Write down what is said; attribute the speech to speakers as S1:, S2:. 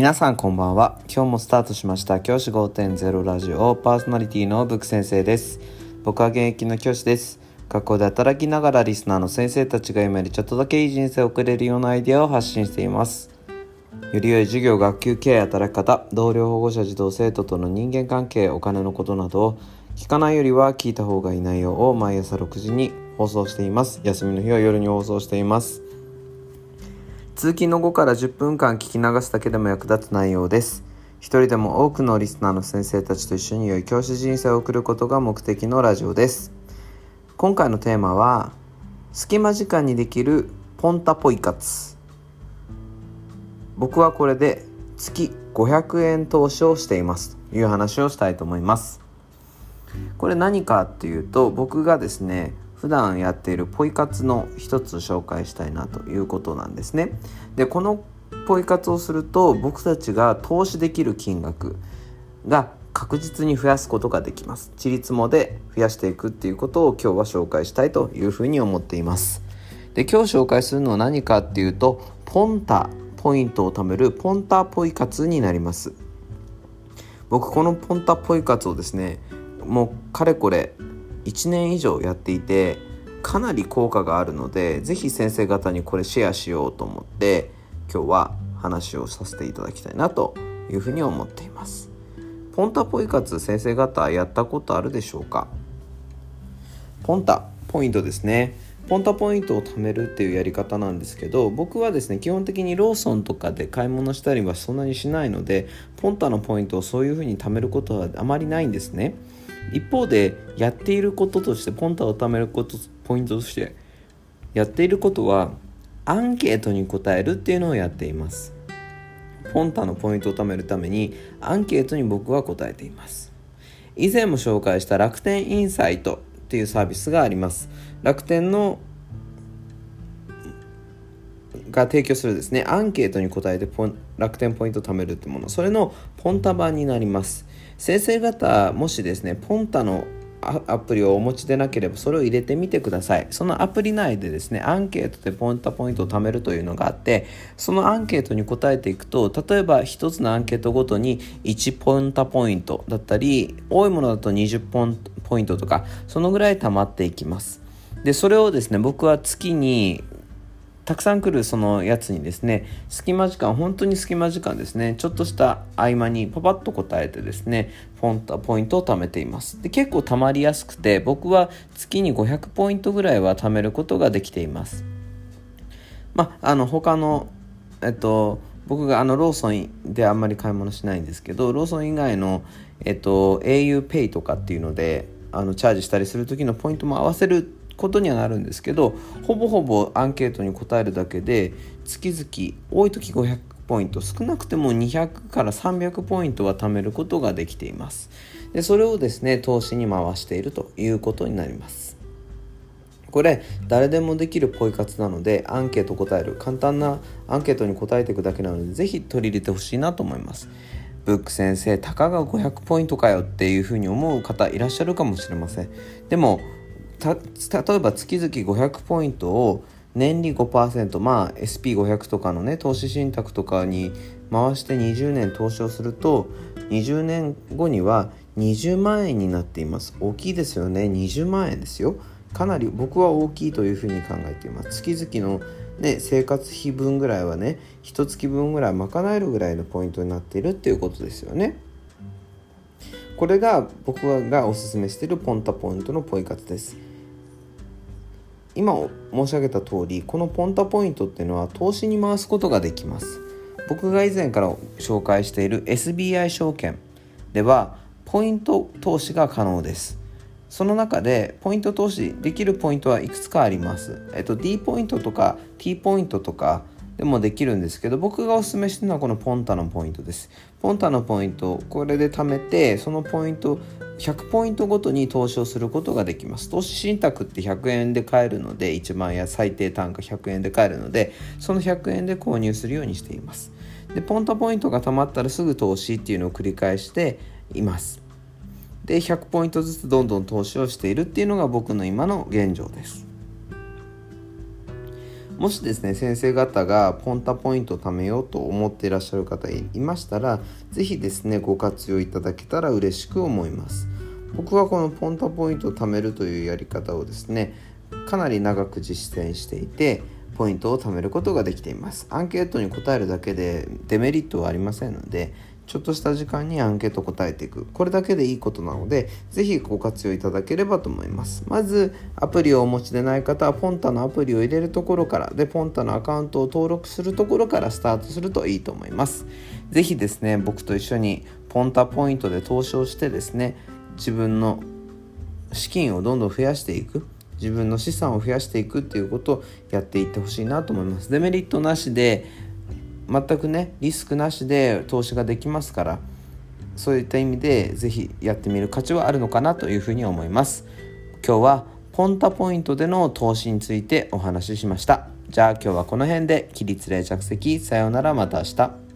S1: 皆さんこんばんは。今日もスタートしました。教師5.0ラジオ。パーソナリティのブック先生です。僕は現役の教師です。学校で働きながらリスナーの先生たちが今よりちょっとだけいい人生を送れるようなアイデアを発信しています。より良い授業学級経営働き方同僚保護者児童生徒との人間関係お金のことなどを聞かないよりは聞いた方がいい内容を毎朝6時に放送しています。休みの日は夜に放送しています。通勤の後から10分間聞き流すだけでも役立つ内容です。一人でも多くのリスナーの先生たちと一緒に良い教師人生を送ることが目的のラジオです。今回のテーマは隙間時間にできるポンタポイ活。僕はこれで月500円投資をしています。という話をしたいと思います。これ何かっていうと僕がですね普段やっているポイ活の一つ紹介したいなということなんですね。でこのポイ活をすると僕たちが投資できる金額が確実に増やすことができます。ちりつもで増やしていくっていうことを今日は紹介したいというふうに思っています。で今日紹介するのは何かっていうとポンタポイントを貯めるポンタポイ活になります。僕このポンタポイ活をですねもうかれこれ1年以上やっていてかなり効果があるので是非先生方にこれシェアしようと思って今日は話をさせていただきたいなというふうに思っています。ポンタポイ活先生方やったことあるでしょうか？ポンタポイントですね。ポンタポイントを貯めるっていうやり方なんですけど僕はですね基本的にローソンとかで買い物したりはそんなにしないのでポンタのポイントをそういうふうに貯めることはあまりないんですね。一方でやっていることとしてポンタを貯めることポイントとしてやっていることはアンケートに答えるっていうのをやっています。ポンタのポイントを貯めるためにアンケートに僕は答えています。以前も紹介した楽天インサイトっていうサービスがあります。楽天のが提供するですねアンケートに答えて楽天ポイント貯めるってもの。それのポンタ版になります。先生方もしですねポンタのアプリをお持ちでなければそれを入れてみてください。そのアプリ内でですねアンケートでポンタポイントを貯めるというのがあってそのアンケートに答えていくと例えば1つのアンケートごとに1ポンタポイントだったり多いものだと20ポンポイントとかそのぐらい貯まっていきます。でそれをですね僕は月にたくさん来るそのやつにですね隙間時間本当に隙間時間ですねちょっとした合間にパパッと答えてですねポンポイントを貯めています。で結構貯まりやすくて僕は月に500ポイントぐらいは貯めることができています。まあの他のえっと僕があのローソンであんまり買い物しないんですけどローソン以外の、えっと、auPay とかっていうのであのチャージしたりする時のポイントも合わせることにはなるんですけどほぼほぼアンケートに答えるだけで月々多い時500ポイント少なくても200から300ポイントは貯めることができています。でそれをですね投資に回しているということになります。これ誰でもできるポイ活なのでアンケート答える簡単なアンケートに答えていくだけなのでぜひ取り入れてほしいなと思います。ブック先生たかが500ポイントかよっていうふうに思う方いらっしゃるかもしれません。でも例えば月々500ポイントを年利5%まあ SP500 とかのね投資信託とかに回して20年投資をすると20年後には20万円になっています。大きいですよね。20万円ですよ。かなり僕は大きいというふうに考えています。月々の、ね、生活費分ぐらいはね一月分ぐらい賄えるぐらいのポイントになっているっていうことですよね。これが僕がおすすめしているポンタポイントのポイ活です。今申し上げた通りこのポンタポイントっていうのは投資に回すことができます。僕が以前から紹介している SBI 証券ではポイント投資が可能です。その中でポイント投資できるポイントはいくつかあります、えっと、D ポイントとか T ポイントとかでもできるんですけど僕がおすすめしてるのはこのポンタのポイントです。ポンタのポイントこれで貯めてそのポイント100ポイントごとに投資をすることができます。投資信託って100円で買えるので1万円最低単価100円で買えるのでその100円で購入するようにしています。でポンタポイントが貯まったらすぐ投資っていうのを繰り返しています。で100ポイントずつどんどん投資をしているっていうのが僕の今の現状です。もしですね先生方がポンタポイントを貯めようと思っていらっしゃる方いましたら是非ですねご活用いただけたら嬉しく思います。僕はこのポンタポイントを貯めるというやり方をですねかなり長く実践していてポイントを貯めることができています。アンケートに答えるだけでデメリットはありませんのでちょっとした時間にアンケート答えていく。これだけでいいことなので是非ご活用いただければと思います。まずアプリをお持ちでない方はポンタのアプリを入れるところからでポンタのアカウントを登録するところからスタートするといいと思います。是非ですね僕と一緒にポンタポイントで投資をしてですね自分の資金をどんどん増やしていく自分の資産を増やしていくっていうことをやっていってほしいなと思います。デメリットなしで全くねリスクなしで投資ができますからそういった意味で是非やってみる価値はあるのかなというふうに思います。今日はポンタポイントでの投資についてお話ししました。じゃあ今日はこの辺で起立例着席さようならまた明日。